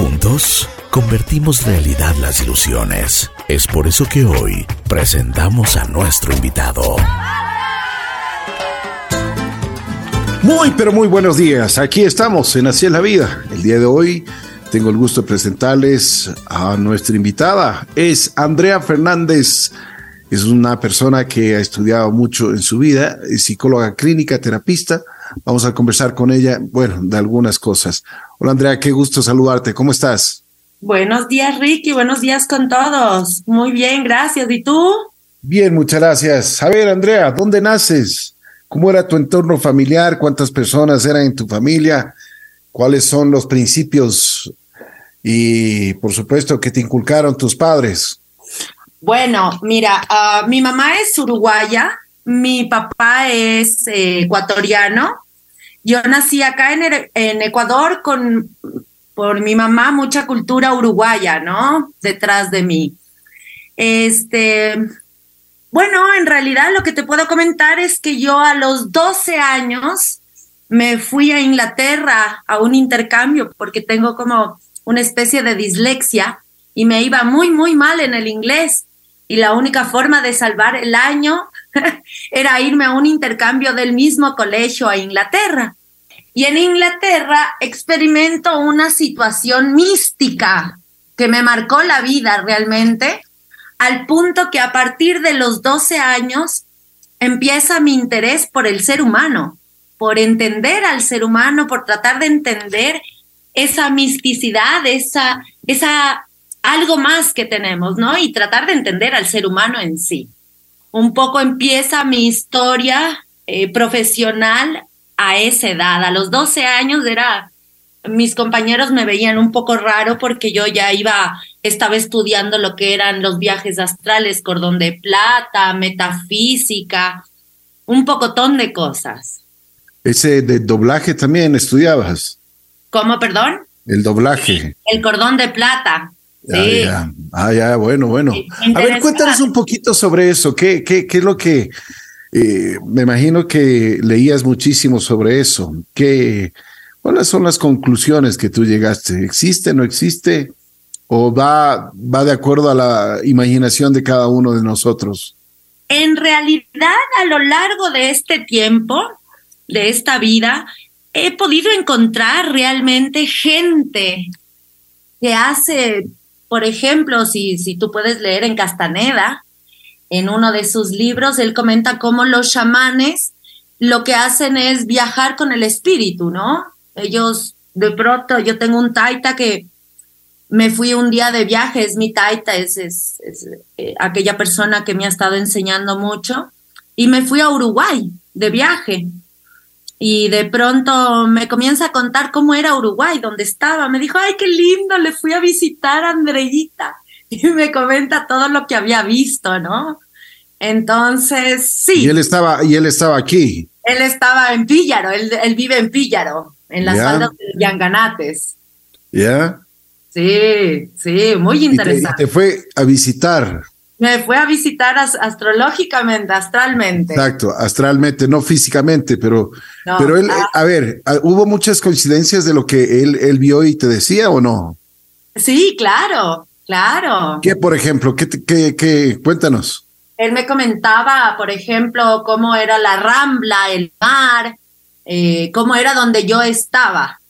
Juntos convertimos realidad las ilusiones. Es por eso que hoy presentamos a nuestro invitado. Muy, pero muy buenos días. Aquí estamos en Así es la Vida. El día de hoy tengo el gusto de presentarles a nuestra invitada. Es Andrea Fernández. Es una persona que ha estudiado mucho en su vida, es psicóloga clínica, terapista. Vamos a conversar con ella, bueno, de algunas cosas. Hola Andrea, qué gusto saludarte. ¿Cómo estás? Buenos días, Ricky. Buenos días con todos. Muy bien, gracias. ¿Y tú? Bien, muchas gracias. A ver, Andrea, ¿dónde naces? ¿Cómo era tu entorno familiar? ¿Cuántas personas eran en tu familia? ¿Cuáles son los principios y, por supuesto, que te inculcaron tus padres? Bueno, mira, uh, mi mamá es uruguaya, mi papá es eh, ecuatoriano. Yo nací acá en, en Ecuador con por mi mamá mucha cultura uruguaya, ¿no? Detrás de mí. Este, bueno, en realidad lo que te puedo comentar es que yo a los 12 años me fui a Inglaterra a un intercambio porque tengo como una especie de dislexia y me iba muy, muy mal en el inglés y la única forma de salvar el año era irme a un intercambio del mismo colegio a Inglaterra. Y en Inglaterra experimento una situación mística que me marcó la vida realmente, al punto que a partir de los 12 años empieza mi interés por el ser humano, por entender al ser humano, por tratar de entender esa misticidad, esa, esa algo más que tenemos, ¿no? Y tratar de entender al ser humano en sí. Un poco empieza mi historia eh, profesional a esa edad. A los 12 años era, mis compañeros me veían un poco raro porque yo ya iba, estaba estudiando lo que eran los viajes astrales, cordón de plata, metafísica, un pocotón de cosas. Ese de doblaje también estudiabas. ¿Cómo, perdón? El doblaje. El cordón de plata. Sí. Ah, ya, bueno, bueno. A ver, cuéntanos un poquito sobre eso. ¿Qué, qué, qué es lo que... Eh, me imagino que leías muchísimo sobre eso. ¿Qué, ¿Cuáles son las conclusiones que tú llegaste? ¿Existe, no existe? ¿O va, va de acuerdo a la imaginación de cada uno de nosotros? En realidad, a lo largo de este tiempo, de esta vida, he podido encontrar realmente gente que hace por ejemplo, si, si tú puedes leer en Castaneda, en uno de sus libros, él comenta cómo los chamanes lo que hacen es viajar con el espíritu, ¿no? Ellos, de pronto, yo tengo un taita que me fui un día de viaje, es mi taita, es, es, eh, aquella persona que me ha estado enseñando mucho, y me fui a Uruguay de viaje y de pronto me comienza a contar cómo era Uruguay, donde estaba. Me dijo, ay, qué lindo, le fui a visitar a Andreita. Y me comenta todo lo que había visto, ¿no? Entonces, sí. Y él estaba, y él estaba aquí. Él estaba en Píllaro, él, él vive en Píllaro, en las faldas de Yanganates. ¿Ya? Sí, sí, muy interesante. y te fue a visitar me fue a visitar astrológicamente, astralmente. Exacto, astralmente, no físicamente, pero, pero él, ah. a ver, ah, ¿hubo muchas coincidencias de lo que él, él vio y te decía o no? Sí, claro, claro. ¿Qué, por ejemplo? ¿Qué, qué, qué? Cuéntanos. Él me comentaba, por ejemplo, cómo era la rambla, el mar, eh, cómo era donde yo estaba.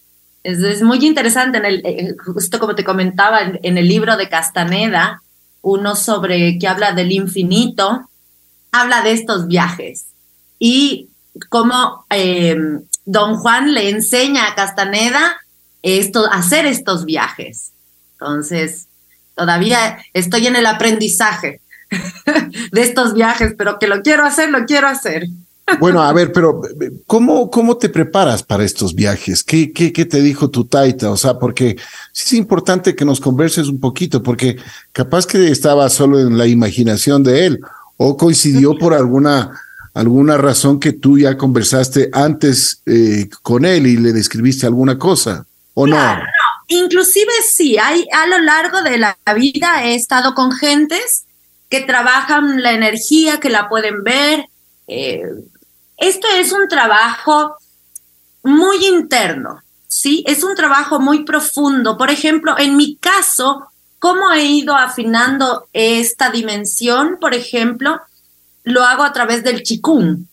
Es, muy interesante, en el, eh, justo como te comentaba, en el libro de Castaneda, uno sobre que habla del infinito, habla de estos viajes y cómo eh, don Juan le enseña a Castaneda esto, hacer estos viajes. Entonces, todavía estoy en el aprendizaje de estos viajes, pero que lo quiero hacer, lo quiero hacer. Bueno, a ver, pero ¿cómo, cómo te preparas para estos viajes? ¿Qué, qué, qué te dijo tu taita? O sea, porque sí es importante que nos converses un poquito, porque capaz que estaba solo en la imaginación de él o coincidió por alguna, alguna razón que tú ya conversaste antes eh, con él y le describiste alguna cosa, ¿o no? no? Inclusive sí, hay, a lo largo de la vida he estado con gentes que trabajan la energía, que la pueden ver, eh, esto es un trabajo muy interno. ¿sí? Es un trabajo muy profundo. Por ejemplo, en mi caso, ¿cómo he ido afinando esta dimensión? Por ejemplo, lo hago a través del chikung,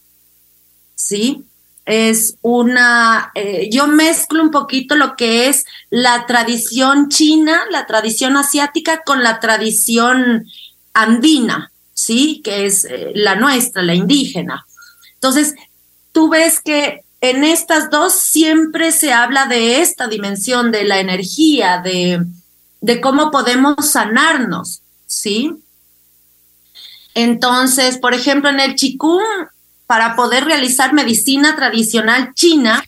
¿sí? Es una, eh, yo mezclo un poquito lo que es la tradición china, la tradición asiática con la tradición andina, ¿sí? Que es eh, la nuestra, la indígena. Entonces, tú ves que en estas dos siempre se habla de esta dimensión de la energía, de, cómo podemos sanarnos, ¿sí? Entonces, por ejemplo, en el Qigong, para poder realizar medicina tradicional china,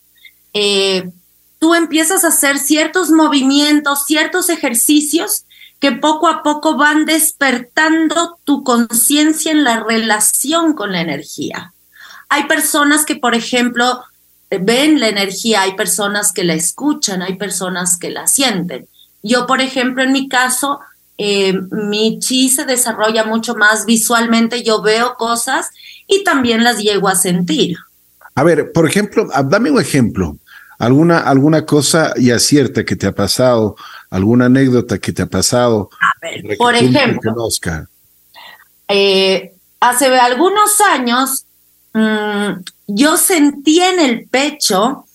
eh, tú empiezas a hacer ciertos movimientos, ciertos ejercicios que poco a poco van despertando tu conciencia en la relación con la energía. Hay personas que, por ejemplo, ven la energía, hay personas que la escuchan, hay personas que la sienten. Yo, por ejemplo, en mi caso, eh, mi chi se desarrolla mucho más visualmente, yo veo cosas y también las llego a sentir. A ver, por ejemplo, ah, dame un ejemplo, alguna, alguna cosa ya cierta que te ha pasado, alguna anécdota que te ha pasado. A ver, por ejemplo, eh, hace algunos años mm, yo sentí en el pecho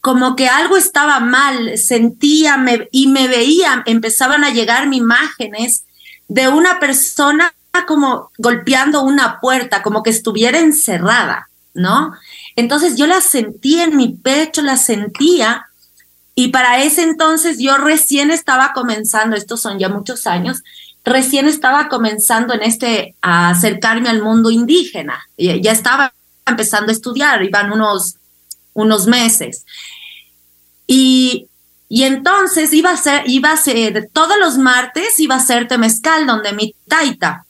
como que algo estaba mal, sentía y me veía, empezaban a llegar imágenes de una persona como golpeando una puerta, como que estuviera encerrada, ¿no? Entonces yo la sentía en mi pecho, la sentía, y para ese entonces yo recién estaba comenzando, estos son ya muchos años, recién estaba comenzando en este a acercarme al mundo indígena, ya estaba empezando a estudiar, iban unos unos meses. Y, entonces iba a ser, iba a ser, todos los martes iba a ser temezcal, donde mi taita,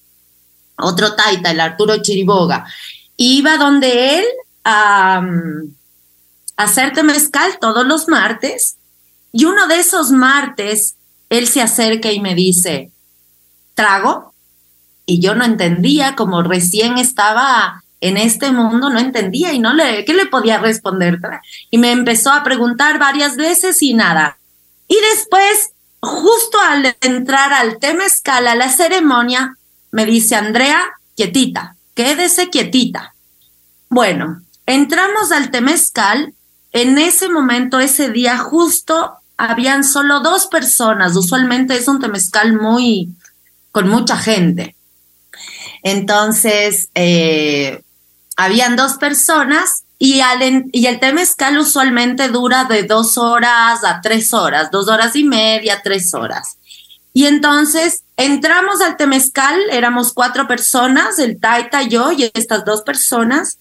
otro taita, el Arturo Chiriboga, iba donde él a, a hacer temezcal todos los martes. Y uno de esos martes, él se acerca y me dice, trago. Y yo no entendía, como recién estaba en este mundo no entendía y no le, ¿qué le podía responder? Y me empezó a preguntar varias veces y nada. Y después, justo al entrar al temezcal, a la ceremonia, me dice Andrea, quietita, quédese quietita. Bueno, entramos al temezcal. En ese momento, ese día, justo habían solo dos personas. Usualmente es un temezcal muy, con mucha gente. Entonces, eh, habían dos personas y, el temezcal usualmente dura de dos horas a tres horas, dos horas y media, tres horas. Y entonces entramos al temezcal, éramos cuatro personas, el Taita, yo y estas dos personas,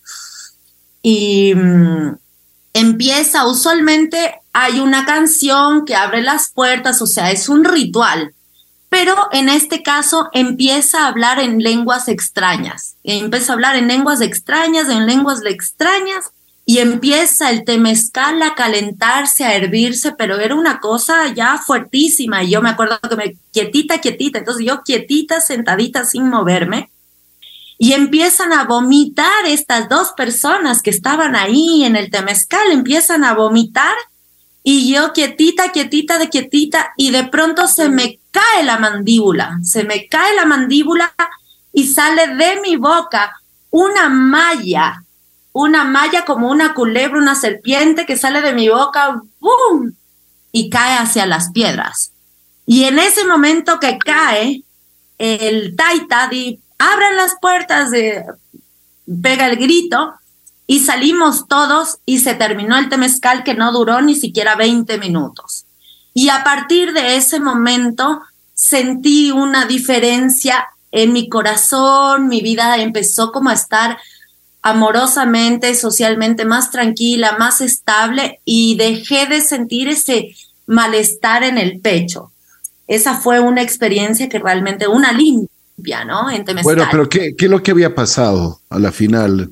y mm, empieza, usualmente hay una canción que abre las puertas, o sea, es un ritual pero en este caso empieza a hablar en lenguas extrañas, empieza a hablar en lenguas extrañas, en lenguas extrañas, y empieza el temezcal a calentarse, a hervirse, pero era una cosa ya fuertísima, y yo me acuerdo que me, quietita, quietita, entonces yo quietita, sentadita, sin moverme, y empiezan a vomitar estas dos personas que estaban ahí en el temezcal, empiezan a vomitar, y yo quietita, quietita, de quietita, y de pronto se me cae la mandíbula, se me cae la mandíbula y sale de mi boca una malla, una malla como una culebra, una serpiente que sale de mi boca, ¡boom! y cae hacia las piedras. Y en ese momento que cae, el taita di, las puertas, de, pega el grito, y salimos todos y se terminó el temezcal que no duró ni siquiera 20 minutos. Y a partir de ese momento sentí una diferencia en mi corazón, mi vida empezó como a estar amorosamente, socialmente más tranquila, más estable y dejé de sentir ese malestar en el pecho. Esa fue una experiencia que realmente, una limpia, ¿no? En bueno, pero ¿qué, ¿qué, es lo que había pasado a la final?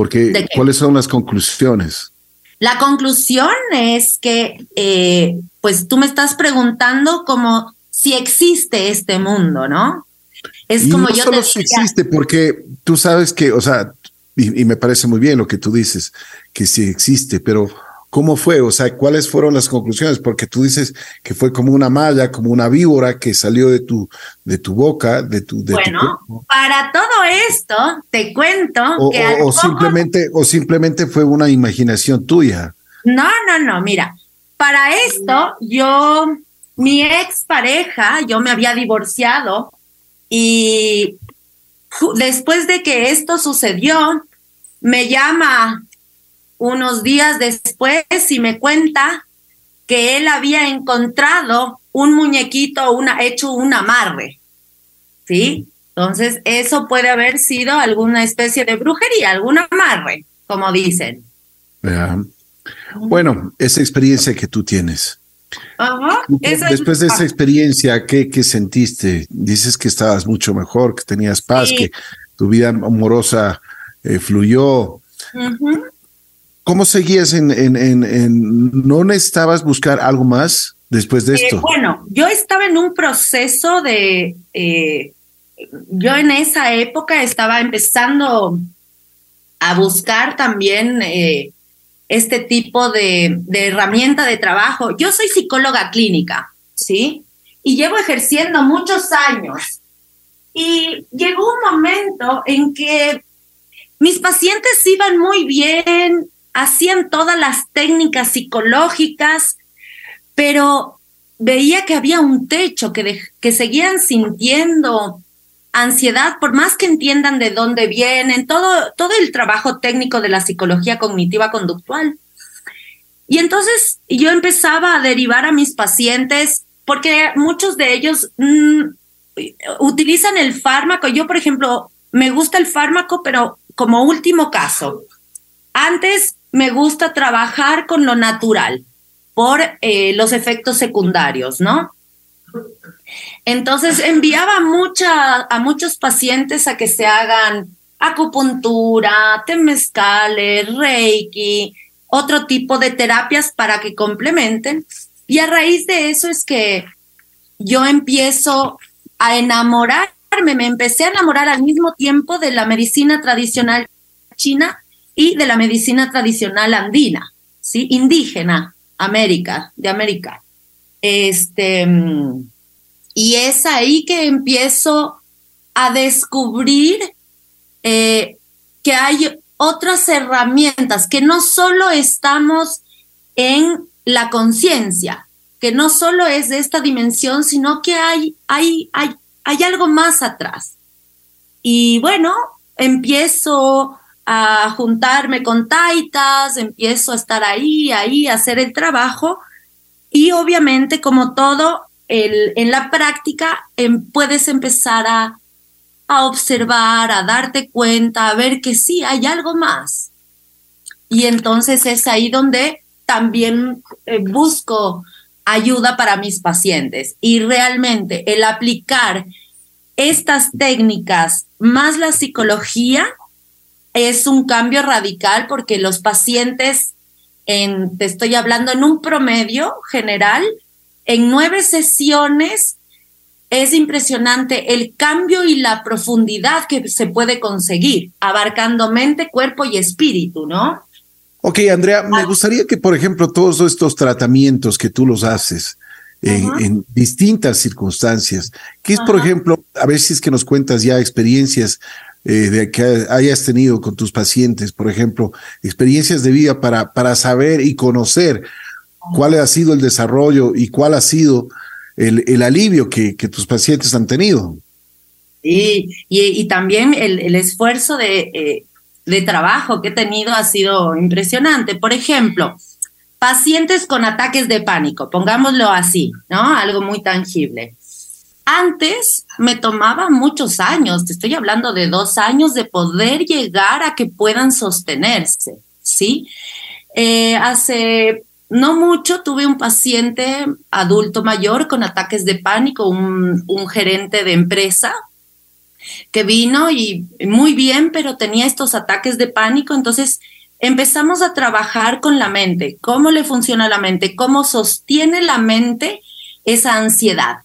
Porque, ¿cuáles son las conclusiones? La conclusión es que, eh, pues tú me estás preguntando como si existe este mundo, ¿no? Es como no yo solo si existe, porque tú sabes que, o sea, y, me parece muy bien lo que tú dices, que sí existe, pero ¿Cómo fue? O sea, ¿cuáles fueron las conclusiones? Porque tú dices que fue como una malla, como una víbora que salió de tu, de tu boca, de tu. De bueno, para todo esto te cuento o, que. O, simplemente, o simplemente fue una imaginación tuya. No, no, no. Mira, para esto yo, mi ex pareja, yo me había divorciado y después de que esto sucedió, me llama unos días después y me cuenta que él había encontrado un muñequito una, hecho un amarre. ¿Sí? Entonces, eso puede haber sido alguna especie de brujería, algún amarre, como dicen. Bueno, esa experiencia que tú tienes. Después de esa experiencia, ¿qué, ¿qué, sentiste? Dices que estabas mucho mejor, que tenías paz, que tu vida amorosa eh, fluyó. ¿Cómo seguías en, en, en, no necesitabas buscar algo más después de eh, esto? bueno, yo estaba en un proceso de, eh, yo en esa época estaba empezando a buscar también eh, este tipo de, de herramienta de trabajo. Yo soy psicóloga clínica, ¿sí? Y llevo ejerciendo muchos años. Y llegó un momento en que mis pacientes iban muy bien, hacían todas las técnicas psicológicas, pero veía que había un techo, que, que seguían sintiendo ansiedad, por más que entiendan de dónde vienen, todo, todo el trabajo técnico de la psicología cognitiva conductual. Y entonces yo empezaba a derivar a mis pacientes, porque muchos de ellos mm, utilizan el fármaco. Yo, por ejemplo, me gusta el fármaco, pero como último caso. Antes me gusta trabajar con lo natural por eh, los efectos secundarios, ¿no? Entonces enviaba a muchos pacientes a que se hagan acupuntura, temescales, reiki, otro tipo de terapias para que complementen. Y a raíz de eso es que yo empiezo a enamorarme, me empecé a enamorar al mismo tiempo de la medicina tradicional china y de la medicina tradicional andina, ¿sí? Indígena, América, de América. Este, y es ahí que empiezo a descubrir eh, que hay otras herramientas, que no solo estamos en la conciencia, que no solo es de esta dimensión, sino que hay, hay, hay, hay algo más atrás. Y bueno, empiezo a juntarme con taitas, empiezo a estar ahí, ahí, a hacer el trabajo y obviamente como todo el, en la práctica em, puedes empezar a, a observar, a darte cuenta, a ver que sí, hay algo más. Y entonces es ahí donde también eh, busco ayuda para mis pacientes. Y realmente el aplicar estas técnicas más la psicología es un cambio radical porque los pacientes, en, te estoy hablando en un promedio general, en nueve sesiones es impresionante el cambio y la profundidad que se puede conseguir, abarcando mente, cuerpo y espíritu, ¿no? Ok, Andrea, me gustaría que, por ejemplo, todos estos tratamientos que tú los haces en, distintas circunstancias, que es, por ejemplo, a ver si es que nos cuentas ya experiencias eh, de que hayas tenido con tus pacientes, por ejemplo, experiencias de vida para, para saber y conocer cuál ha sido el desarrollo y cuál ha sido el, el alivio que, que, tus pacientes han tenido. y, y, también el, el esfuerzo de, eh, de trabajo que he tenido ha sido impresionante. Por ejemplo, pacientes con ataques de pánico, pongámoslo así, ¿no? Algo muy tangible. Antes me tomaba muchos años, te estoy hablando de dos años de poder llegar a que puedan sostenerse, ¿sí? Eh, hace no mucho tuve un paciente adulto mayor con ataques de pánico, un, un gerente de empresa que vino y muy bien, pero tenía estos ataques de pánico, entonces empezamos a trabajar con la mente, cómo le funciona la mente, cómo sostiene la mente esa ansiedad.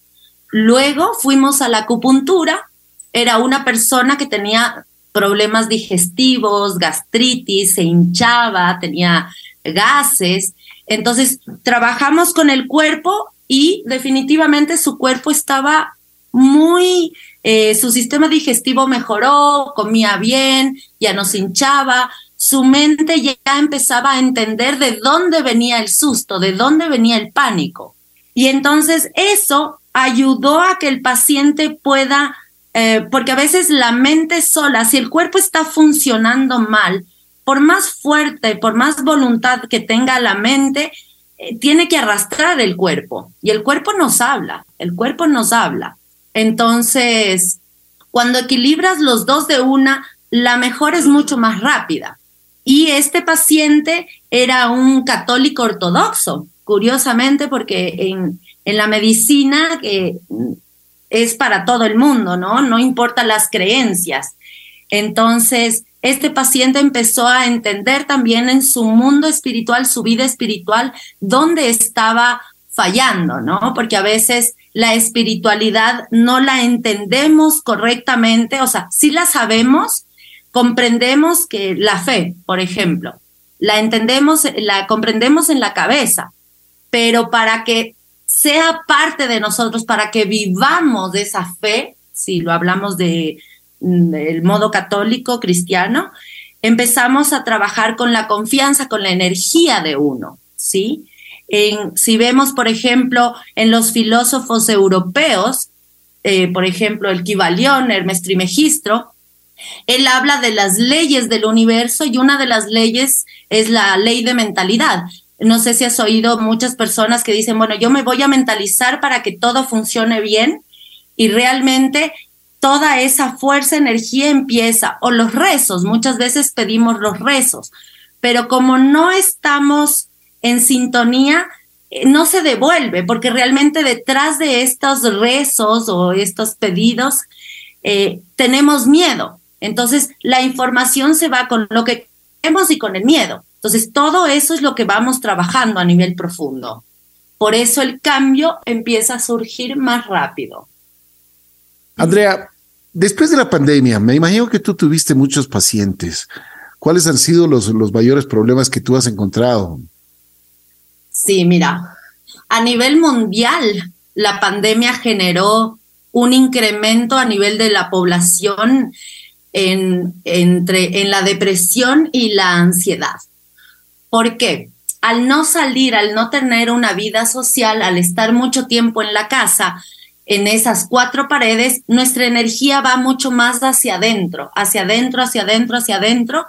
Luego fuimos a la acupuntura, era una persona que tenía problemas digestivos, gastritis, se hinchaba, tenía gases. Entonces, trabajamos con el cuerpo y definitivamente su cuerpo estaba muy, eh, su sistema digestivo mejoró, comía bien, ya no se hinchaba, su mente ya empezaba a entender de dónde venía el susto, de dónde venía el pánico. Y entonces eso ayudó a que el paciente pueda, eh, porque a veces la mente sola, si el cuerpo está funcionando mal, por más fuerte, por más voluntad que tenga la mente, eh, tiene que arrastrar el cuerpo. Y el cuerpo nos habla, el cuerpo nos habla. Entonces, cuando equilibras los dos de una, la mejor es mucho más rápida. Y este paciente era un católico ortodoxo, curiosamente, porque en, la medicina que es para todo el mundo, ¿no? No importa las creencias. Entonces, este paciente empezó a entender también en su mundo espiritual, su vida espiritual, dónde estaba fallando, ¿no? Porque a veces la espiritualidad no la entendemos correctamente, o sea, sí la sabemos, comprendemos que la fe, por ejemplo, la entendemos, la comprendemos en la cabeza, pero para que sea parte de nosotros, para que vivamos de esa fe, si lo hablamos de del modo católico cristiano, empezamos a trabajar con la confianza, con la energía de uno, ¿sí? si vemos, por ejemplo, en los filósofos europeos, eh, por ejemplo, el Kybalión, Hermes Trimegistro, él habla de las leyes del universo y una de las leyes es la ley de mentalidad. No sé si has oído muchas personas que dicen, bueno, yo me voy a mentalizar para que todo funcione bien y realmente toda esa fuerza, energía empieza, o los rezos, muchas veces pedimos los rezos, pero como no estamos en sintonía, eh, no se devuelve, porque realmente detrás de estos rezos o estos pedidos eh, tenemos miedo. Entonces, la información se va con lo que queremos y con el miedo. Entonces, todo eso es lo que vamos trabajando a nivel profundo. Por eso el cambio empieza a surgir más rápido. Andrea, después de la pandemia, me imagino que tú tuviste muchos pacientes. ¿Cuáles han sido los, los mayores problemas que tú has encontrado? Sí, mira, a nivel mundial, la pandemia generó un incremento a nivel de la población en, entre, en la depresión y la ansiedad. ¿Por qué? Al no salir, al no tener una vida social, al estar mucho tiempo en la casa, en esas cuatro paredes, nuestra energía va mucho más hacia adentro, hacia adentro, hacia adentro, hacia adentro,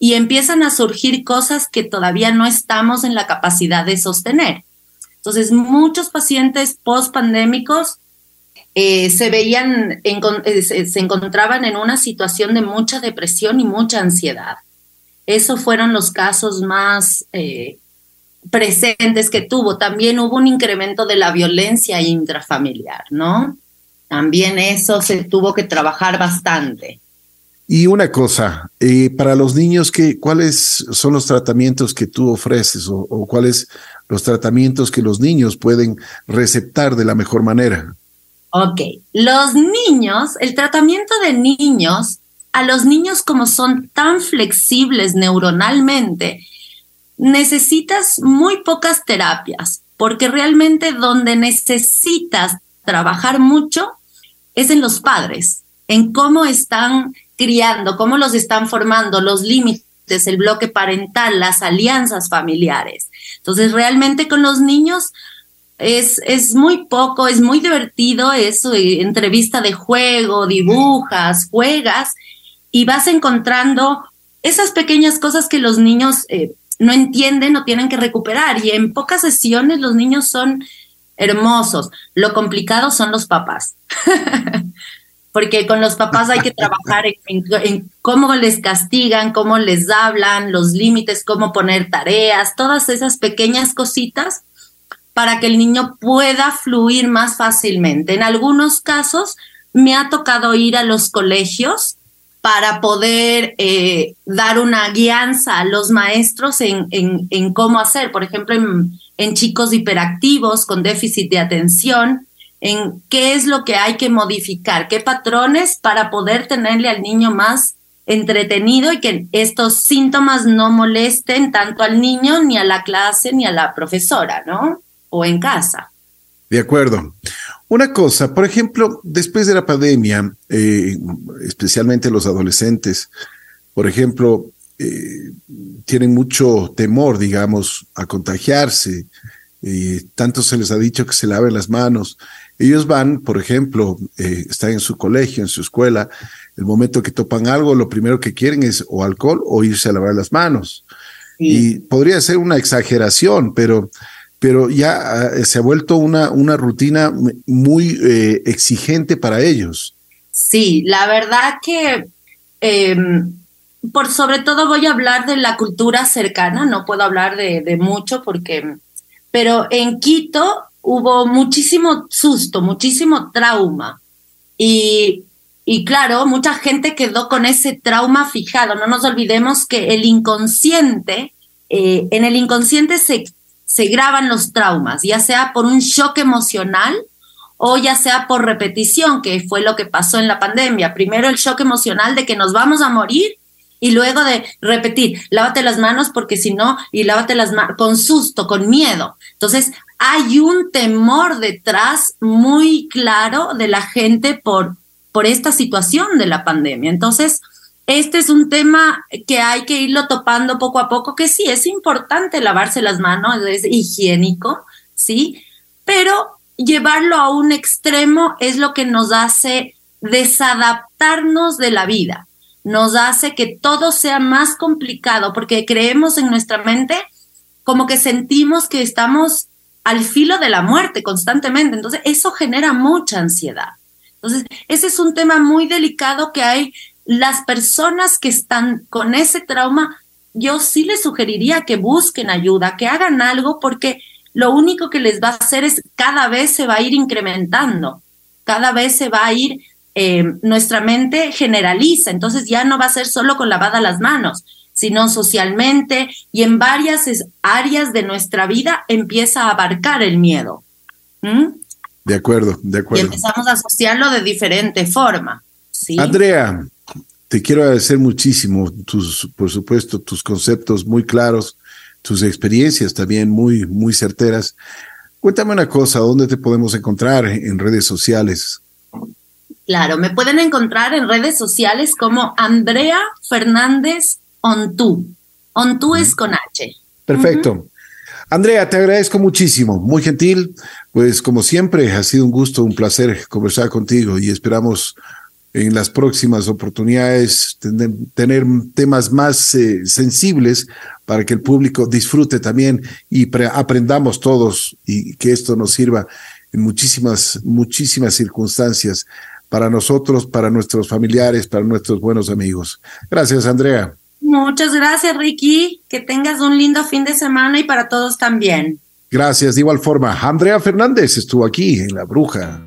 y empiezan a surgir cosas que todavía no estamos en la capacidad de sostener. Entonces, muchos pacientes post-pandémicos eh, se veían, eh, se, encontraban en una situación de mucha depresión y mucha ansiedad. Esos fueron los casos más eh, presentes que tuvo. También hubo un incremento de la violencia intrafamiliar, ¿no? También eso se tuvo que trabajar bastante. Y una cosa, eh, para los niños, ¿qué, ¿cuáles son los tratamientos que tú ofreces o, o, cuáles los tratamientos que los niños pueden receptar de la mejor manera? Ok, los niños, el tratamiento de niños, a los niños como son tan flexibles neuronalmente, necesitas muy pocas terapias, porque realmente donde necesitas trabajar mucho es en los padres, en cómo están criando, cómo los están formando, los límites, el bloque parental, las alianzas familiares. Entonces, realmente con los niños es, es muy poco, es muy divertido, es eh, entrevista de juego, dibujas, juegas y vas encontrando esas pequeñas cosas que los niños eh, no entienden o tienen que recuperar. Y en pocas sesiones los niños son hermosos. Lo complicado son los papás. porque con los papás hay que trabajar en, cómo les castigan, cómo les hablan, los límites, cómo poner tareas, todas esas pequeñas cositas para que el niño pueda fluir más fácilmente. En algunos casos me ha tocado ir a los colegios para poder eh, dar una guianza a los maestros en, en cómo hacer, por ejemplo, en chicos hiperactivos con déficit de atención, en qué es lo que hay que modificar, qué patrones para poder tenerle al niño más entretenido y que estos síntomas no molesten tanto al niño, ni a la clase, ni a la profesora, ¿no? O en casa. De acuerdo. Una cosa, por ejemplo, después de la pandemia, eh, especialmente los adolescentes, por ejemplo, eh, tienen mucho temor, digamos, a contagiarse. y tanto se les ha dicho que se laven las manos. Ellos van, por ejemplo, eh, están en su colegio, en su escuela, el momento que topan algo, lo primero que quieren es o alcohol o irse a lavar las manos. Y podría ser una exageración, pero, pero ya ah, se ha vuelto una, una rutina muy eh, exigente para ellos. Sí, la verdad que em, por sobre todo voy a hablar de la cultura cercana, no puedo hablar de, de mucho porque, pero en Quito hubo muchísimo susto, muchísimo trauma. Y y claro, mucha gente quedó con ese trauma fijado. No nos olvidemos que el inconsciente, eh, en el inconsciente se, se graban los traumas, ya sea por un shock emocional o ya sea por repetición, que fue lo que pasó en la pandemia. Primero el shock emocional de que nos vamos a morir y luego de repetir, lávate las manos porque si no, y lávate las manos con susto, con miedo. Entonces, hay un temor detrás muy claro de la gente por por esta situación de la pandemia. Entonces, este es un tema que hay que irlo topando poco a poco, que sí, es importante lavarse las manos, es higiénico, ¿sí? Pero llevarlo a un extremo es lo que nos hace desadaptarnos de la vida, nos hace que todo sea más complicado, porque creemos en nuestra mente como que sentimos que estamos al filo de la muerte constantemente, entonces eso genera mucha ansiedad. Entonces, ese es un tema muy delicado que hay las personas que están con ese trauma, yo sí les sugeriría que busquen ayuda, que hagan algo, porque lo único que les va a hacer es cada vez se va a ir incrementando, cada vez se va a ir, eh, nuestra mente generaliza, entonces ya no va a ser solo con lavada las manos, sino socialmente y en varias áreas de nuestra vida empieza a abarcar el miedo. De acuerdo, de acuerdo. Y empezamos a asociarlo de diferente forma. ¿sí? Andrea, te quiero agradecer muchísimo, tus, por supuesto, tus conceptos muy claros, tus experiencias también muy, muy certeras. Cuéntame una cosa, ¿dónde te podemos encontrar en redes sociales? Claro, me pueden encontrar en redes sociales como Andrea Fernández Ontú. Ontú es con H. Perfecto. Andrea, te agradezco muchísimo, muy gentil. Pues como siempre, ha sido un gusto, un placer conversar contigo y esperamos en las próximas oportunidades tener, temas más eh, sensibles para que el público disfrute también y aprendamos todos y que esto nos sirva en muchísimas, muchísimas circunstancias para nosotros, para nuestros familiares, para nuestros buenos amigos. Gracias, Andrea. Muchas gracias, Ricky. Que tengas un lindo fin de semana y para todos también. Gracias, de igual forma. Andrea Fernández estuvo aquí en La Bruja.